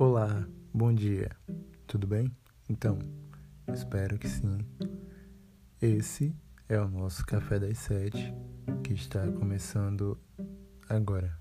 Olá, bom dia, tudo bem? Então, espero que sim. Esse é o nosso Café das Sete que está começando agora.